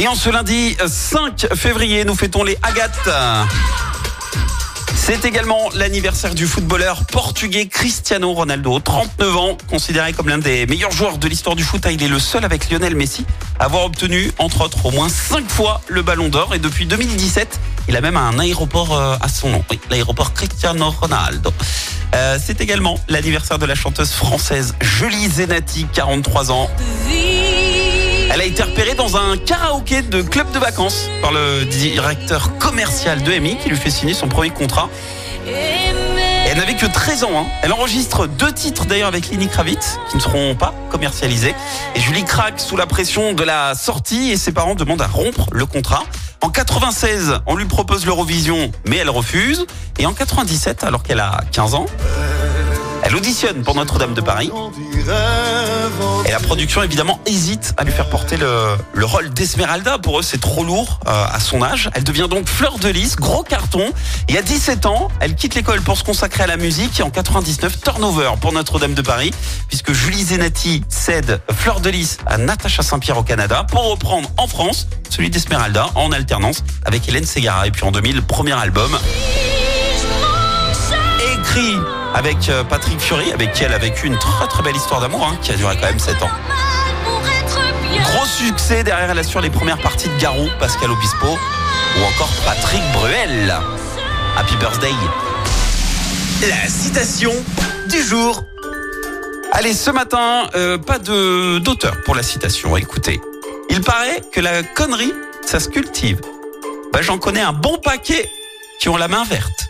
Et en ce lundi 5 février, nous fêtons les Agates. C'est également l'anniversaire du footballeur portugais Cristiano Ronaldo, 39 ans, considéré comme l'un des meilleurs joueurs de l'histoire du foot. Il est le seul avec Lionel Messi à avoir obtenu, entre autres, au moins 5 fois le Ballon d'Or. Et depuis 2017, il a même un aéroport euh, à son nom. Oui, l'aéroport Cristiano Ronaldo. Euh, C'est également l'anniversaire de la chanteuse française Julie Zenati, 43 ans. Elle a été repérée dans un karaoké de club de vacances par le directeur commercial de MI qui lui fait signer son premier contrat. Elle n'avait que 13 ans. hein. Elle enregistre deux titres d'ailleurs avec Lenny Kravitz qui ne seront pas commercialisés. Et Julie craque sous la pression de la sortie et ses parents demandent à rompre le contrat. En 96, on lui propose l'Eurovision, mais elle refuse. Et en 97, alors qu'elle a 15 ans, elle auditionne pour Notre-Dame de Paris. Et la production, évidemment, hésite à lui faire porter le, le rôle d'Esmeralda. Pour eux, c'est trop lourd euh, à son âge. Elle devient donc fleur de lys, gros carton. Et à 17 ans, elle quitte l'école pour se consacrer à la musique. Et en 99, turnover pour Notre-Dame de Paris, puisque Julie Zenati cède fleur de lys à Natacha Saint-Pierre au Canada pour reprendre en France celui d'Esmeralda en alternance avec Hélène Ségara. Et puis en 2000, premier album écrit avec euh, Patrick Fury, avec qui elle a vécu une très très belle histoire d'amour, hein, qui a duré quand même 7 ans. Gros succès, derrière elle assure les premières parties de Garou, Pascal Obispo, ou encore Patrick Bruel. Happy birthday. La citation du jour. Allez, ce matin, euh, pas de d'auteur pour la citation. Écoutez, il paraît que la connerie, ça se cultive. Bah, j'en connais un bon paquet qui ont la main verte.